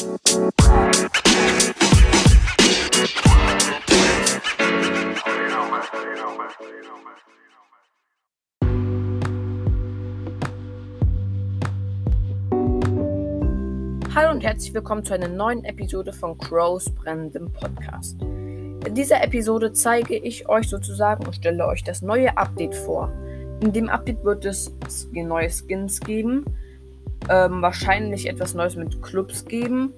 Hallo und herzlich willkommen zu einer neuen Episode von Crows brennendem Podcast. In dieser Episode zeige ich euch sozusagen und stelle euch das neue Update vor. In dem Update wird es neue Skins geben, ähm, wahrscheinlich etwas Neues mit Clubs geben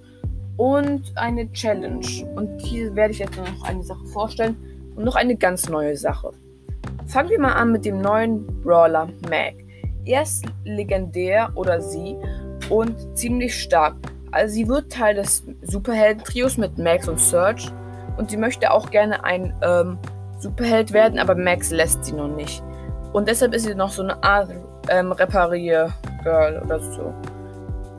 und eine Challenge. Und hier werde ich jetzt noch eine Sache vorstellen und noch eine ganz neue Sache. Fangen wir mal an mit dem neuen Brawler Mag. Er ist legendär oder sie und ziemlich stark. Also sie wird Teil des Superhelden-Trios mit Max und Serge und sie möchte auch gerne ein ähm, Superheld werden, aber Max lässt sie noch nicht. Und deshalb ist sie noch so eine Art ähm, Reparier-Girl oder so.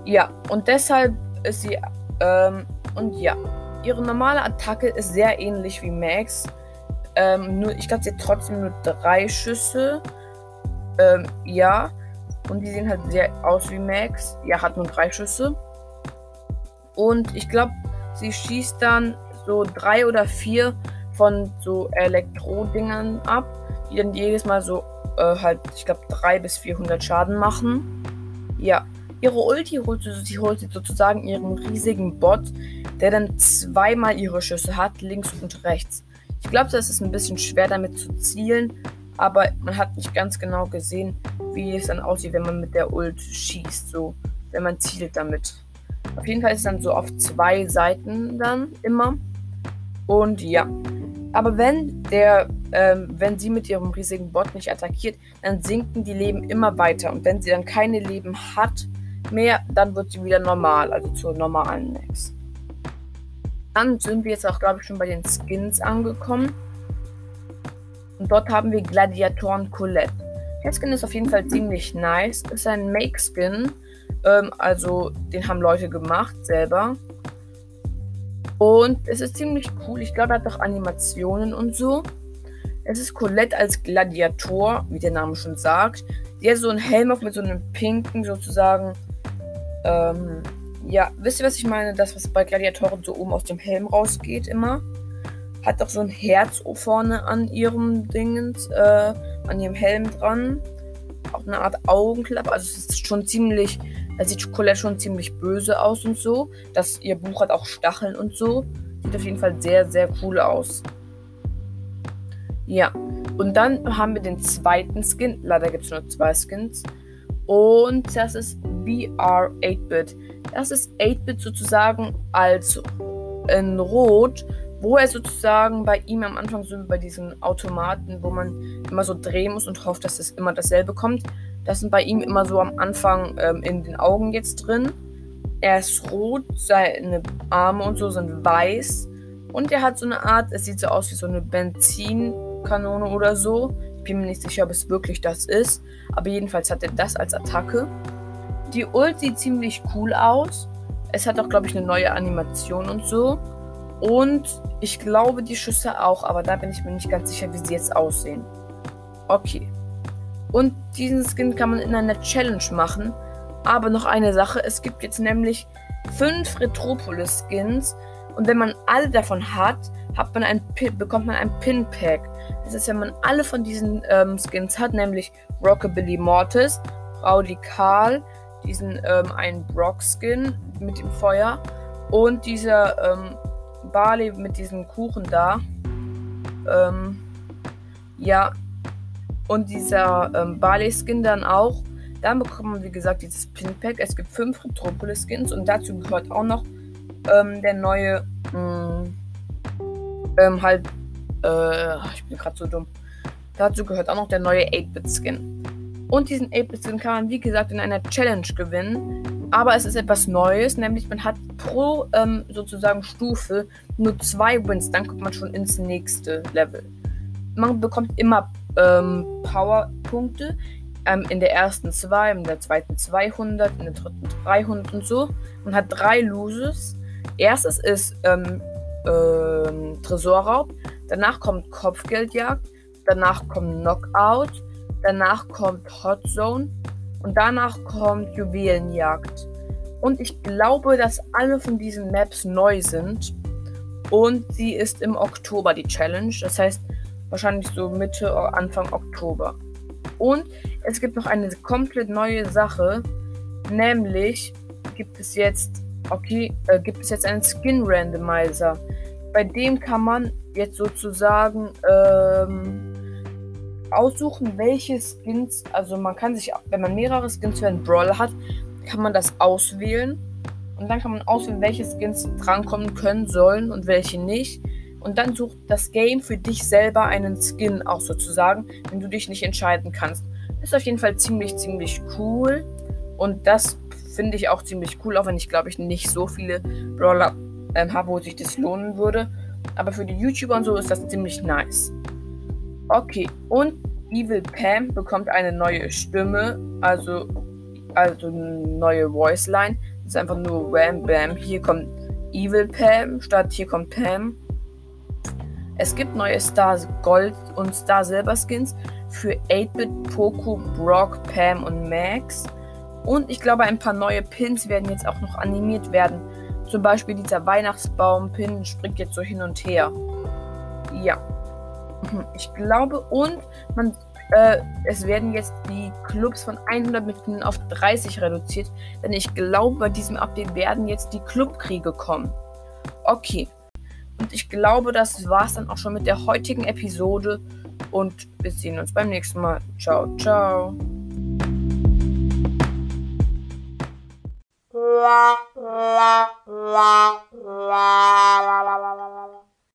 Ja, und deshalb ist sie, ähm, und ja, ihre normale Attacke ist sehr ähnlich wie Max. Ähm, nur, ich glaube, sie hat trotzdem nur drei Schüsse. Ähm, ja. Und die sehen halt sehr aus wie Max. Ja, hat nur drei Schüsse. Und ich glaube, sie schießt dann so drei oder vier von so Elektro-Dingern ab, die dann jedes Mal so äh, halt, ich glaube, drei bis 400 Schaden machen. Ja, ihre Ulti holt sie, holt sozusagen ihren riesigen Bot, der dann zweimal ihre Schüsse hat, links und rechts. Ich glaube, das ist ein bisschen schwer damit zu zielen, aber man hat nicht ganz genau gesehen, wie es dann aussieht, wenn man mit der Ult schießt, so, wenn man zielt damit. Auf jeden Fall ist es dann so auf zwei Seiten dann immer. Und ja. Aber wenn der, ähm, wenn sie mit ihrem riesigen Bot nicht attackiert, dann sinken die Leben immer weiter. Und wenn sie dann keine Leben hat mehr, dann wird sie wieder normal, also zur normalen Max. Dann sind wir jetzt auch, glaube ich, schon bei den Skins angekommen. Und dort haben wir Gladiatoren Colette. Der Skin ist auf jeden Fall ziemlich nice. Ist ein Make-Skin. Ähm, also, den haben Leute gemacht selber. Und es ist ziemlich cool. Ich glaube, er hat auch Animationen und so. Es ist Colette als Gladiator, wie der Name schon sagt. Die hat so einen Helm auf mit so einem pinken sozusagen. Ähm, ja, wisst ihr, was ich meine? Das, was bei Gladiatoren so oben aus dem Helm rausgeht, immer. Hat auch so ein Herz vorne an ihrem Dingens, äh, an ihrem Helm dran. Auch eine Art Augenklappe. Also es ist schon ziemlich da sieht Colette schon ziemlich böse aus und so. Das, ihr Buch hat auch Stacheln und so. Sieht auf jeden Fall sehr, sehr cool aus. Ja. Und dann haben wir den zweiten Skin. Leider gibt es nur zwei Skins. Und das ist VR 8-Bit. Das ist 8-Bit sozusagen als in Rot, wo er sozusagen bei ihm am Anfang so wie bei diesen Automaten, wo man immer so drehen muss und hofft, dass es immer dasselbe kommt, das sind bei ihm immer so am Anfang ähm, in den Augen jetzt drin. Er ist rot, seine Arme und so sind weiß. Und er hat so eine Art, es sieht so aus wie so eine Benzinkanone oder so. Ich bin mir nicht sicher, ob es wirklich das ist. Aber jedenfalls hat er das als Attacke. Die Ult sieht ziemlich cool aus. Es hat auch, glaube ich, eine neue Animation und so. Und ich glaube die Schüsse auch, aber da bin ich mir nicht ganz sicher, wie sie jetzt aussehen. Okay. Und diesen Skin kann man in einer Challenge machen. Aber noch eine Sache, es gibt jetzt nämlich fünf Retropolis Skins. Und wenn man alle davon hat, hat man ein bekommt man ein Pin-Pack. Das ist, wenn man alle von diesen ähm, Skins hat, nämlich Rockabilly Mortis, Rowdy Karl, diesen ähm, einen Brock-Skin mit dem Feuer und dieser ähm, Barley mit diesem Kuchen da. Ähm, ja, und dieser ähm, Barley-Skin dann auch. Dann bekommt man, wie gesagt, dieses Pin-Pack. Es gibt fünf Retropolis-Skins und dazu gehört auch noch ähm, der neue, mh, mm, ähm, halt, äh, ich bin gerade so dumm. Dazu gehört auch noch der neue 8-Bit-Skin. Und diesen 8-Bit-Skin kann man, wie gesagt, in einer Challenge gewinnen. Aber es ist etwas Neues, nämlich man hat pro ähm, sozusagen Stufe nur zwei Wins. Dann kommt man schon ins nächste Level. Man bekommt immer ähm, Powerpunkte. Ähm, in der ersten 2, in der zweiten 200, in der dritten 300 und so. Man hat drei Loses. Erstes ist ähm, ähm, Tresorraub. Danach kommt Kopfgeldjagd. Danach kommt Knockout. Danach kommt Hot Zone. Und danach kommt Juwelenjagd. Und ich glaube, dass alle von diesen Maps neu sind. Und sie ist im Oktober die Challenge. Das heißt wahrscheinlich so Mitte, Anfang Oktober. Und es gibt noch eine komplett neue Sache. Nämlich gibt es jetzt, okay, äh, gibt es jetzt einen Skin Randomizer. Bei dem kann man jetzt sozusagen ähm, aussuchen, welche Skins, also man kann sich, wenn man mehrere Skins für einen Brawler hat, kann man das auswählen. Und dann kann man auswählen, welche Skins drankommen können sollen und welche nicht. Und dann sucht das Game für dich selber einen Skin auch sozusagen, wenn du dich nicht entscheiden kannst. Ist auf jeden Fall ziemlich, ziemlich cool. Und das finde ich auch ziemlich cool, auch wenn ich glaube ich nicht so viele Brawler ähm, habe, wo sich das lohnen würde. Aber für die YouTuber und so ist das ziemlich nice. Okay, und Evil Pam bekommt eine neue Stimme, also, also eine neue Voiceline. Das ist einfach nur Wham Bam. Hier kommt Evil Pam statt hier kommt Pam. Es gibt neue Star Gold und Star Silber Skins für 8-Bit, Poco, Brock, Pam und Max. Und ich glaube, ein paar neue Pins werden jetzt auch noch animiert werden. Zum Beispiel dieser Weihnachtsbaum-Pin springt jetzt so hin und her. Ja. Mhm, ich glaube, und man, äh, es werden jetzt die Clubs von 100 Mitgliedern auf 30 reduziert. Denn ich glaube, bei diesem Update werden jetzt die Clubkriege kommen. Okay. Und ich glaube, das war es dann auch schon mit der heutigen Episode. Und wir sehen uns beim nächsten Mal. Ciao, ciao. la la la la la la la